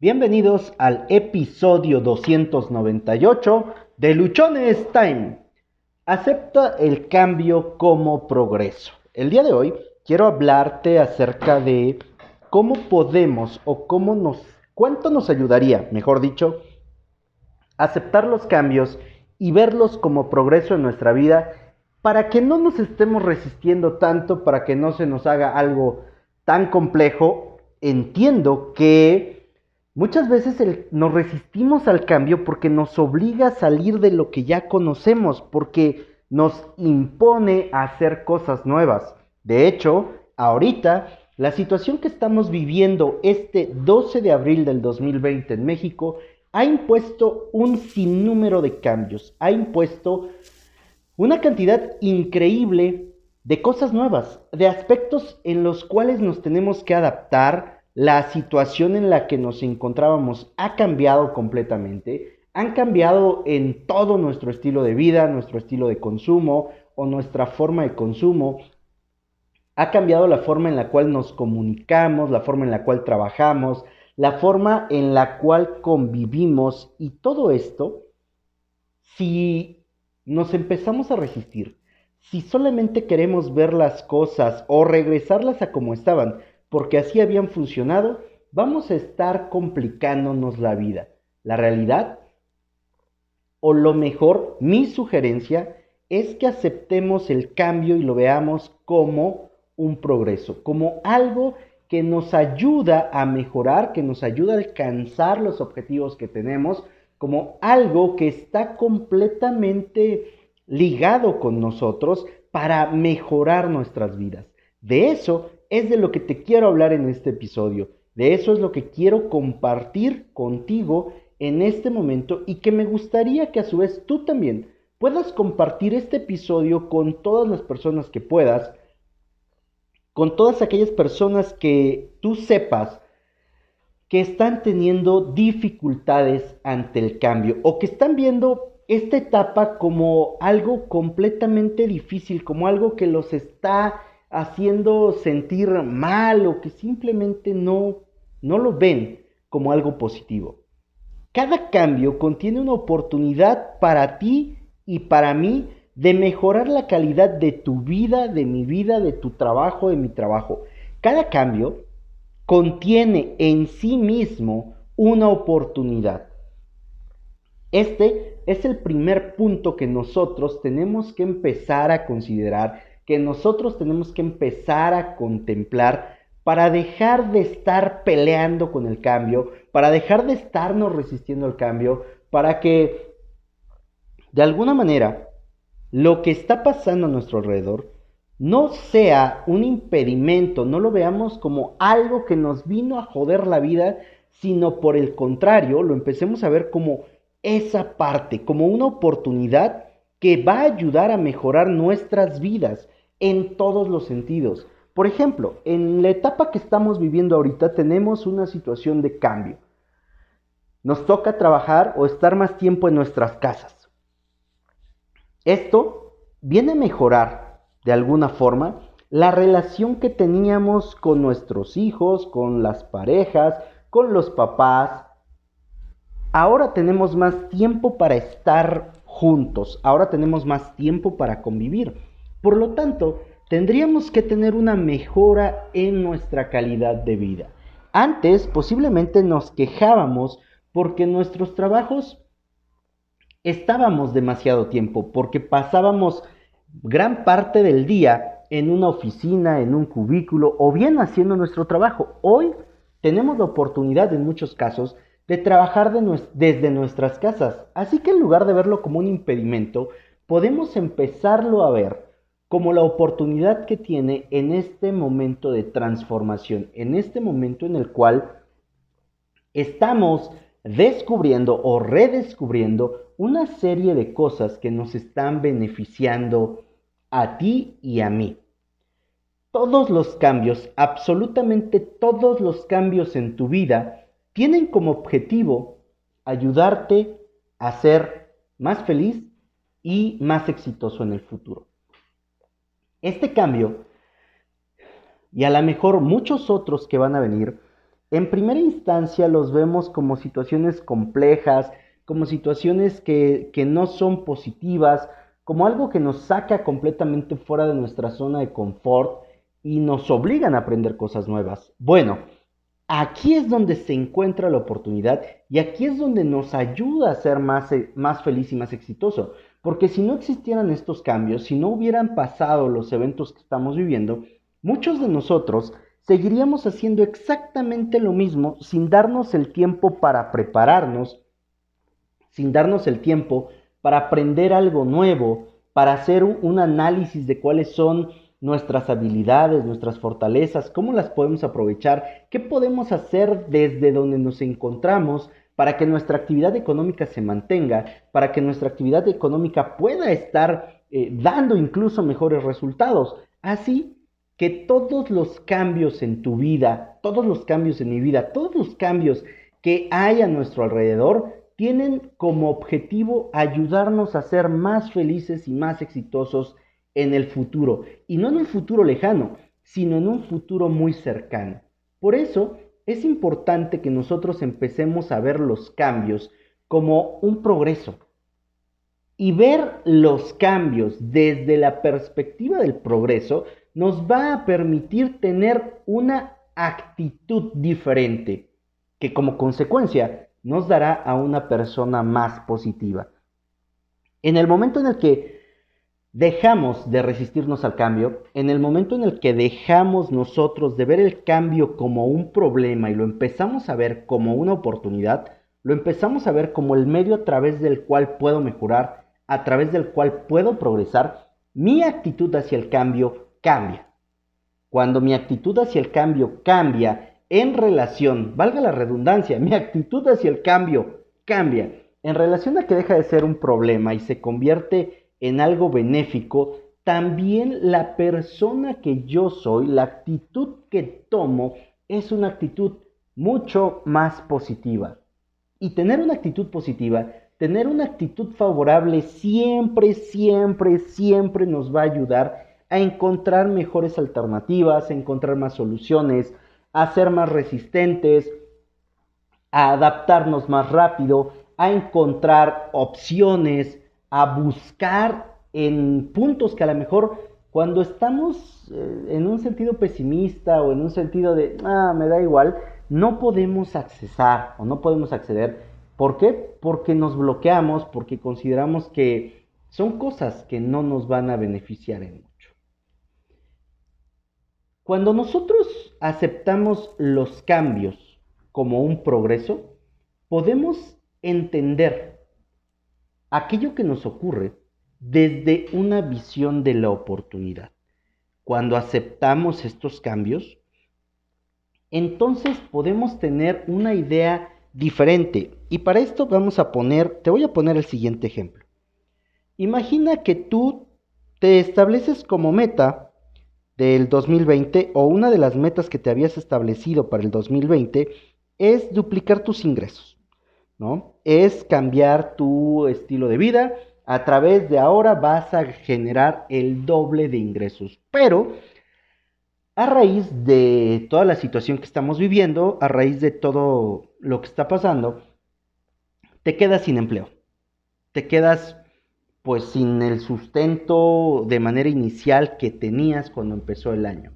Bienvenidos al episodio 298 de Luchones Time. Acepta el cambio como progreso. El día de hoy quiero hablarte acerca de cómo podemos o cómo nos, cuánto nos ayudaría, mejor dicho, aceptar los cambios y verlos como progreso en nuestra vida para que no nos estemos resistiendo tanto, para que no se nos haga algo tan complejo. Entiendo que Muchas veces nos resistimos al cambio porque nos obliga a salir de lo que ya conocemos, porque nos impone a hacer cosas nuevas. De hecho, ahorita, la situación que estamos viviendo este 12 de abril del 2020 en México ha impuesto un sinnúmero de cambios, ha impuesto una cantidad increíble de cosas nuevas, de aspectos en los cuales nos tenemos que adaptar, la situación en la que nos encontrábamos ha cambiado completamente, han cambiado en todo nuestro estilo de vida, nuestro estilo de consumo o nuestra forma de consumo, ha cambiado la forma en la cual nos comunicamos, la forma en la cual trabajamos, la forma en la cual convivimos. Y todo esto, si nos empezamos a resistir, si solamente queremos ver las cosas o regresarlas a como estaban, porque así habían funcionado, vamos a estar complicándonos la vida. La realidad, o lo mejor, mi sugerencia, es que aceptemos el cambio y lo veamos como un progreso, como algo que nos ayuda a mejorar, que nos ayuda a alcanzar los objetivos que tenemos, como algo que está completamente ligado con nosotros para mejorar nuestras vidas. De eso es de lo que te quiero hablar en este episodio. De eso es lo que quiero compartir contigo en este momento y que me gustaría que a su vez tú también puedas compartir este episodio con todas las personas que puedas, con todas aquellas personas que tú sepas que están teniendo dificultades ante el cambio o que están viendo esta etapa como algo completamente difícil, como algo que los está haciendo sentir mal o que simplemente no, no lo ven como algo positivo. Cada cambio contiene una oportunidad para ti y para mí de mejorar la calidad de tu vida, de mi vida, de tu trabajo, de mi trabajo. Cada cambio contiene en sí mismo una oportunidad. Este es el primer punto que nosotros tenemos que empezar a considerar que nosotros tenemos que empezar a contemplar para dejar de estar peleando con el cambio, para dejar de estarnos resistiendo al cambio, para que de alguna manera lo que está pasando a nuestro alrededor no sea un impedimento, no lo veamos como algo que nos vino a joder la vida, sino por el contrario, lo empecemos a ver como esa parte, como una oportunidad que va a ayudar a mejorar nuestras vidas, en todos los sentidos. Por ejemplo, en la etapa que estamos viviendo ahorita tenemos una situación de cambio. Nos toca trabajar o estar más tiempo en nuestras casas. Esto viene a mejorar de alguna forma la relación que teníamos con nuestros hijos, con las parejas, con los papás. Ahora tenemos más tiempo para estar juntos, ahora tenemos más tiempo para convivir. Por lo tanto, tendríamos que tener una mejora en nuestra calidad de vida. Antes posiblemente nos quejábamos porque nuestros trabajos estábamos demasiado tiempo, porque pasábamos gran parte del día en una oficina, en un cubículo o bien haciendo nuestro trabajo. Hoy tenemos la oportunidad en muchos casos de trabajar desde nuestras casas, así que en lugar de verlo como un impedimento, podemos empezarlo a ver como la oportunidad que tiene en este momento de transformación, en este momento en el cual estamos descubriendo o redescubriendo una serie de cosas que nos están beneficiando a ti y a mí. Todos los cambios, absolutamente todos los cambios en tu vida, tienen como objetivo ayudarte a ser más feliz y más exitoso en el futuro. Este cambio, y a lo mejor muchos otros que van a venir, en primera instancia los vemos como situaciones complejas, como situaciones que, que no son positivas, como algo que nos saca completamente fuera de nuestra zona de confort y nos obligan a aprender cosas nuevas. Bueno, aquí es donde se encuentra la oportunidad y aquí es donde nos ayuda a ser más, eh, más feliz y más exitoso. Porque si no existieran estos cambios, si no hubieran pasado los eventos que estamos viviendo, muchos de nosotros seguiríamos haciendo exactamente lo mismo sin darnos el tiempo para prepararnos, sin darnos el tiempo para aprender algo nuevo, para hacer un análisis de cuáles son nuestras habilidades, nuestras fortalezas, cómo las podemos aprovechar, qué podemos hacer desde donde nos encontramos para que nuestra actividad económica se mantenga, para que nuestra actividad económica pueda estar eh, dando incluso mejores resultados. Así que todos los cambios en tu vida, todos los cambios en mi vida, todos los cambios que hay a nuestro alrededor, tienen como objetivo ayudarnos a ser más felices y más exitosos en el futuro. Y no en un futuro lejano, sino en un futuro muy cercano. Por eso es importante que nosotros empecemos a ver los cambios como un progreso. Y ver los cambios desde la perspectiva del progreso nos va a permitir tener una actitud diferente, que como consecuencia nos dará a una persona más positiva. En el momento en el que dejamos de resistirnos al cambio, en el momento en el que dejamos nosotros de ver el cambio como un problema y lo empezamos a ver como una oportunidad, lo empezamos a ver como el medio a través del cual puedo mejorar, a través del cual puedo progresar, mi actitud hacia el cambio cambia. Cuando mi actitud hacia el cambio cambia en relación, valga la redundancia, mi actitud hacia el cambio cambia en relación a que deja de ser un problema y se convierte en algo benéfico, también la persona que yo soy, la actitud que tomo, es una actitud mucho más positiva. Y tener una actitud positiva, tener una actitud favorable siempre, siempre, siempre nos va a ayudar a encontrar mejores alternativas, a encontrar más soluciones, a ser más resistentes, a adaptarnos más rápido, a encontrar opciones, a buscar en puntos que a lo mejor cuando estamos eh, en un sentido pesimista o en un sentido de, ah, me da igual, no podemos accesar o no podemos acceder. ¿Por qué? Porque nos bloqueamos, porque consideramos que son cosas que no nos van a beneficiar en mucho. Cuando nosotros aceptamos los cambios como un progreso, podemos entender aquello que nos ocurre desde una visión de la oportunidad. Cuando aceptamos estos cambios, entonces podemos tener una idea diferente. Y para esto vamos a poner, te voy a poner el siguiente ejemplo. Imagina que tú te estableces como meta del 2020 o una de las metas que te habías establecido para el 2020 es duplicar tus ingresos. ¿No? Es cambiar tu estilo de vida. A través de ahora vas a generar el doble de ingresos. Pero a raíz de toda la situación que estamos viviendo, a raíz de todo lo que está pasando, te quedas sin empleo. Te quedas pues sin el sustento de manera inicial que tenías cuando empezó el año.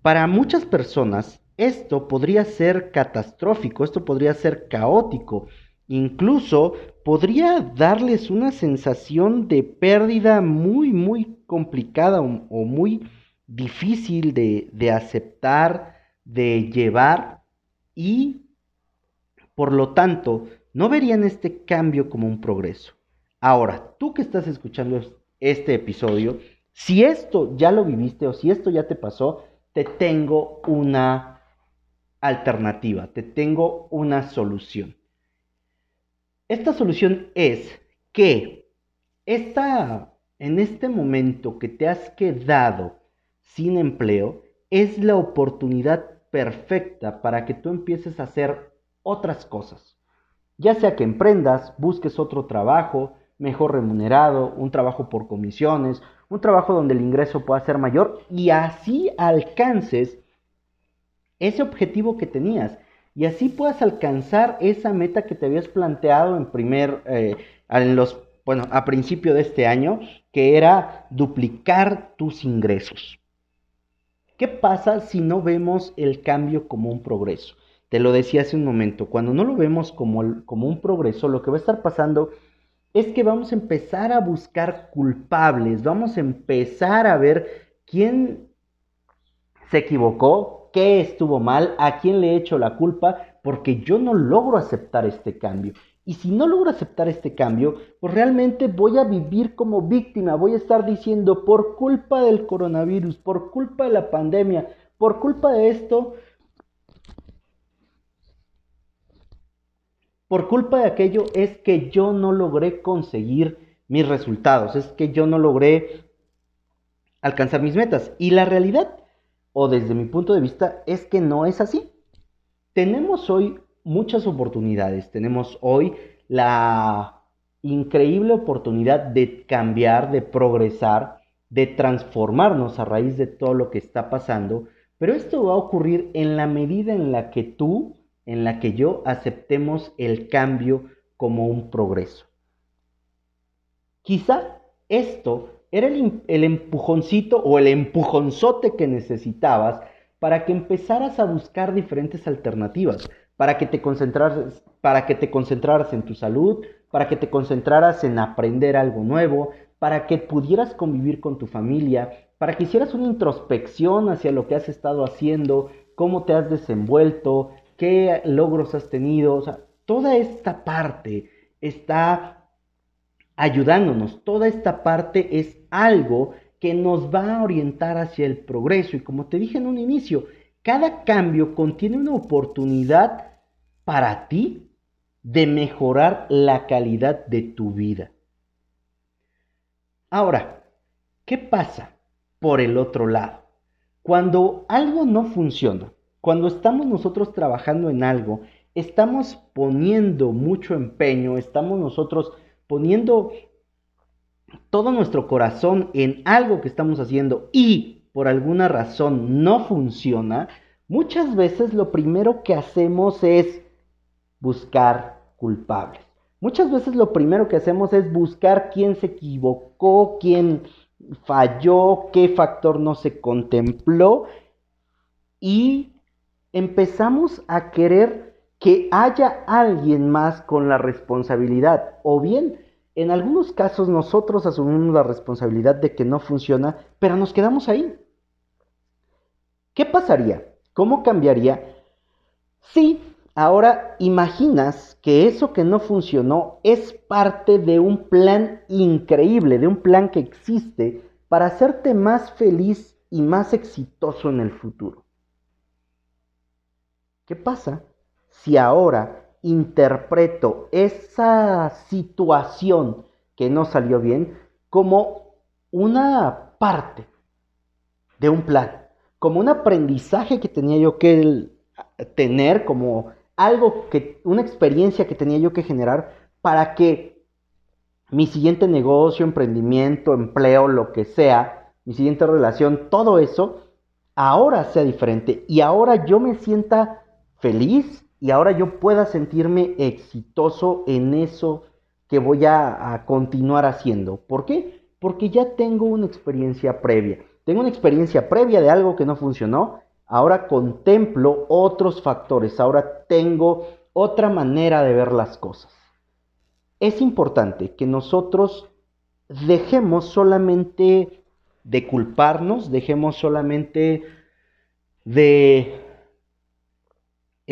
Para muchas personas esto podría ser catastrófico, esto podría ser caótico, incluso podría darles una sensación de pérdida muy, muy complicada o, muy difícil de, de aceptar, de llevar y, por lo tanto, no verían este cambio como un progreso. Ahora, tú que estás escuchando este episodio, si esto ya lo viviste o si esto ya te pasó, te tengo una alternativa, te tengo una solución. Esta solución es que esta, en este momento que te has quedado sin empleo, es la oportunidad perfecta para que tú empieces a hacer otras cosas. Ya sea que emprendas, busques otro trabajo mejor remunerado, un trabajo por comisiones, un trabajo donde el ingreso pueda ser mayor y así alcances ese objetivo que tenías y así puedas alcanzar esa meta que te habías planteado en primer, eh, en los, bueno, a principio de este año, que era duplicar tus ingresos. ¿Qué pasa si no vemos el cambio como un progreso? Te lo decía hace un momento, cuando no lo vemos como, como un progreso, lo que va a estar pasando es que vamos a empezar a buscar culpables, vamos a empezar a ver quién se equivocó, qué estuvo mal, a quién le he hecho la culpa, porque yo no logro aceptar este cambio. Y si no logro aceptar este cambio, pues realmente voy a vivir como víctima, voy a estar diciendo por culpa del coronavirus, por culpa de la pandemia, por culpa de esto, por culpa de aquello es que yo no logré conseguir mis resultados, es que yo no logré alcanzar mis metas. Y la realidad, o desde mi punto de vista, es que no es así. Tenemos hoy muchas oportunidades, tenemos hoy la increíble oportunidad de cambiar, de progresar, de transformarnos a raíz de todo lo que está pasando, pero esto va a ocurrir en la medida en la que tú en la que yo aceptemos el cambio como un progreso. Quizá esto era el, empujoncito o el empujonzote que necesitabas para que empezaras a buscar diferentes alternativas, para que te concentraras, para que te concentraras en tu salud, para que te concentraras en aprender algo nuevo, para que pudieras convivir con tu familia, para que hicieras una introspección hacia lo que has estado haciendo, cómo te has desenvuelto, qué logros has tenido, toda esta parte está ayudándonos, toda esta parte es algo que nos va a orientar hacia el progreso y como te dije en un inicio, cada cambio contiene una oportunidad para ti de mejorar la calidad de tu vida. Ahora, ¿qué pasa por el otro lado? Cuando algo no funciona, cuando estamos nosotros trabajando en algo, estamos poniendo mucho empeño, estamos nosotros poniendo todo nuestro corazón en algo que estamos haciendo y por alguna razón no funciona, muchas veces lo primero que hacemos es buscar culpables. Muchas veces lo primero que hacemos es buscar quién se equivocó, quién falló, qué factor no se contempló y empezamos a querer que haya alguien más con la responsabilidad. O bien, en algunos casos nosotros asumimos la responsabilidad de que no funciona, pero nos quedamos ahí. ¿Qué pasaría? ¿Cómo cambiaría si ahora imaginas que eso que no funcionó es parte de un plan increíble, de un plan que existe para hacerte más feliz y más exitoso en el futuro? ¿Qué pasa si ahora interpreto esa situación que no salió bien como una parte de un plan, como un aprendizaje que tenía yo que tener, como algo que, una experiencia que tenía yo que generar para que mi siguiente negocio, emprendimiento, empleo, lo que sea, mi siguiente relación, todo eso, ahora sea diferente y ahora yo me sienta feliz y ahora yo pueda sentirme exitoso en eso que voy a, continuar haciendo. ¿Por qué? Porque ya tengo una experiencia previa. Tengo una experiencia previa de algo que no funcionó. Ahora contemplo otros factores. Ahora tengo otra manera de ver las cosas. Es importante que nosotros dejemos solamente de culparnos, dejemos solamente de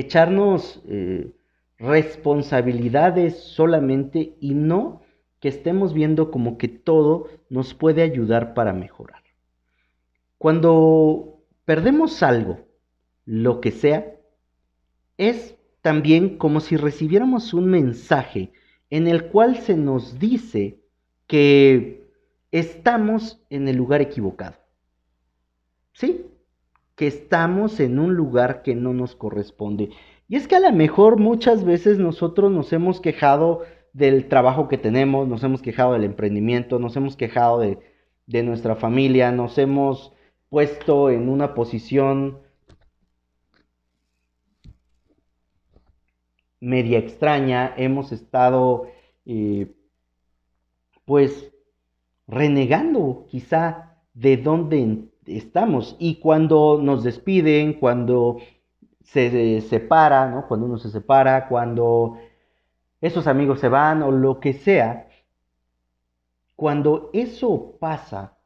echarnos eh, responsabilidades solamente y no que estemos viendo como que todo nos puede ayudar para mejorar. Cuando perdemos algo, lo que sea, es también como si recibiéramos un mensaje en el cual se nos dice que estamos en el lugar equivocado. ¿Sí? Que estamos en un lugar que no nos corresponde. Y es que a lo mejor muchas veces nosotros nos hemos quejado del trabajo que tenemos, nos hemos quejado del emprendimiento, nos hemos quejado de, de nuestra familia, nos hemos puesto en una posición media extraña, hemos estado eh, pues renegando quizá de dónde estamos y cuando nos despiden, cuando se separa, ¿no? cuando uno se separa, cuando esos amigos se van o lo que sea, cuando eso pasa,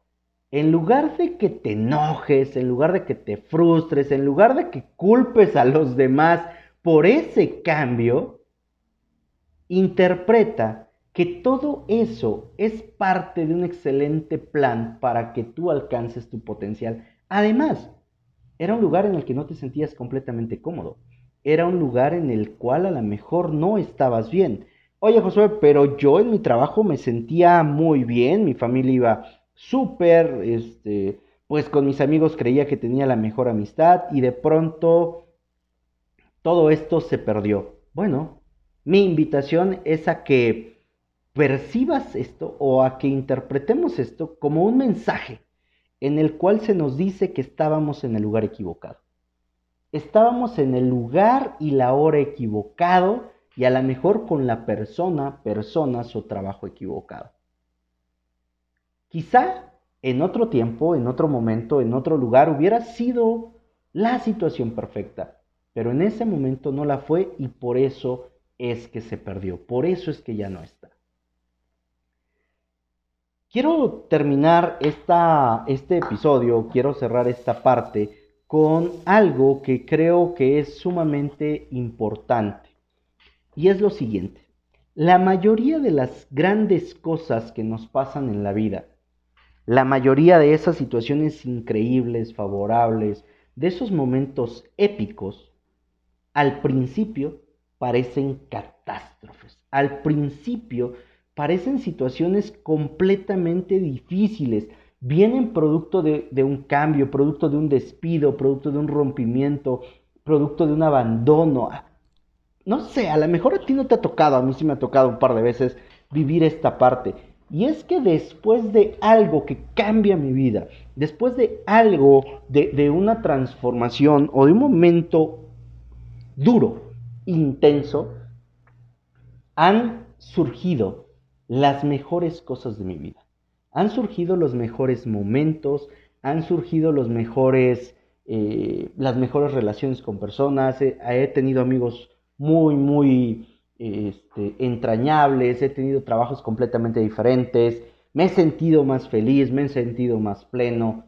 en lugar de que te enojes, en lugar de que te frustres, en lugar de que culpes a los demás por ese cambio, interpreta que todo eso es parte de un excelente plan para que tú alcances tu potencial. Además, era un lugar en el que no te sentías completamente cómodo. Era un lugar en el cual a lo mejor no estabas bien. Oye, Josué, pero yo en mi trabajo me sentía muy bien, mi familia iba súper, este, pues con mis amigos creía que tenía la mejor amistad y de pronto todo esto se perdió. Bueno, mi invitación es a que percibas esto o a que interpretemos esto como un mensaje en el cual se nos dice que estábamos en el lugar equivocado. Estábamos en el lugar y la hora equivocado y a lo mejor con la persona, personas o trabajo equivocado. Quizá en otro tiempo, en otro momento, en otro lugar hubiera sido la situación perfecta, pero en ese momento no la fue y por eso es que se perdió, por eso es que ya no está. Quiero terminar este episodio, quiero cerrar esta parte con algo que creo que es sumamente importante. Y es lo siguiente. La mayoría de las grandes cosas que nos pasan en la vida, la mayoría de esas situaciones increíbles, favorables, de esos momentos épicos, al principio parecen catástrofes. Al principio parecen situaciones completamente difíciles. Vienen producto de, un cambio, producto de un despido, producto de un rompimiento, producto de un abandono. No sé, a lo mejor a ti no te ha tocado, a mí sí me ha tocado un par de veces vivir esta parte. Y es que después de algo que cambia mi vida, después de algo, de, una transformación o de un momento duro, intenso, han surgido las mejores cosas de mi vida. Han surgido los mejores momentos, han surgido los mejores, eh, las mejores relaciones con personas. He, tenido amigos muy, muy este, entrañables, he tenido trabajos completamente diferentes, me he sentido más feliz, me he sentido más pleno.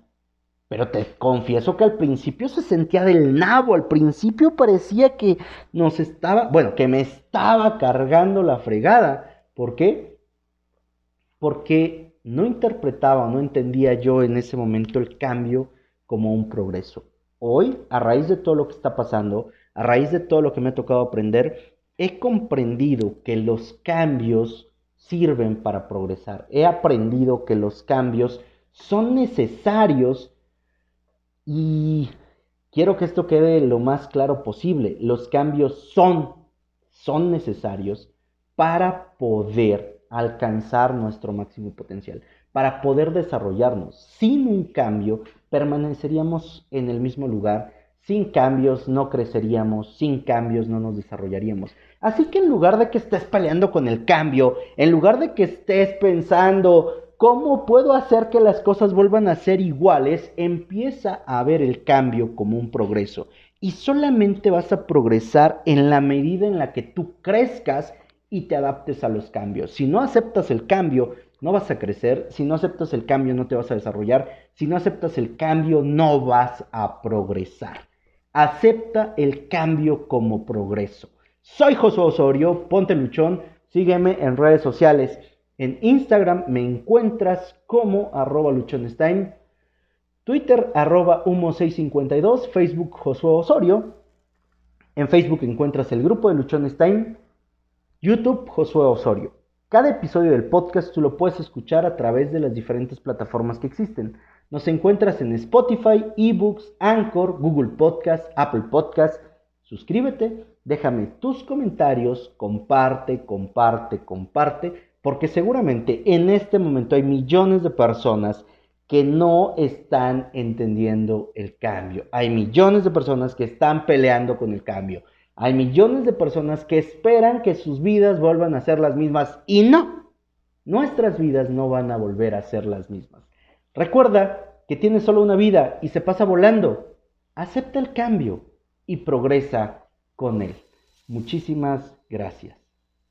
Pero te confieso que al principio se sentía del nabo, al principio parecía que nos estaba, bueno, que me estaba cargando la fregada. ¿Por qué? Porque no interpretaba, no entendía yo en ese momento el cambio como un progreso. Hoy, a raíz de todo lo que está pasando, a raíz de todo lo que me ha tocado aprender, he comprendido que los cambios sirven para progresar. He aprendido que los cambios son necesarios y quiero que esto quede lo más claro posible. Los cambios son, son necesarios para poder alcanzar nuestro máximo potencial, para poder desarrollarnos. Sin un cambio, permaneceríamos en el mismo lugar, sin cambios no creceríamos, sin cambios no nos desarrollaríamos. Así que en lugar de que estés peleando con el cambio, en lugar de que estés pensando cómo puedo hacer que las cosas vuelvan a ser iguales, empieza a ver el cambio como un progreso. Y solamente vas a progresar en la medida en la que tú crezcas y te adaptes a los cambios. Si no aceptas el cambio, no vas a crecer. Si no aceptas el cambio, no te vas a desarrollar. Si no aceptas el cambio, no vas a progresar. Acepta el cambio como progreso. Soy Josué Osorio, ponte luchón. Sígueme en redes sociales. En Instagram me encuentras como arroba. Twitter arroba humo652. Facebook Josué Osorio. En Facebook encuentras el grupo de Luchones YouTube Josué Osorio. Cada episodio del podcast tú lo puedes escuchar a través de las diferentes plataformas que existen. Nos encuentras en Spotify, eBooks, Anchor, Google Podcast, Apple Podcast. Suscríbete, déjame tus comentarios, comparte, comparte, comparte, porque seguramente en este momento hay millones de personas que no están entendiendo el cambio. Hay millones de personas que están peleando con el cambio. Hay millones de personas que esperan que sus vidas vuelvan a ser las mismas y no, nuestras vidas no van a volver a ser las mismas. Recuerda que tienes solo una vida y se pasa volando. Acepta el cambio y progresa con él. Muchísimas gracias.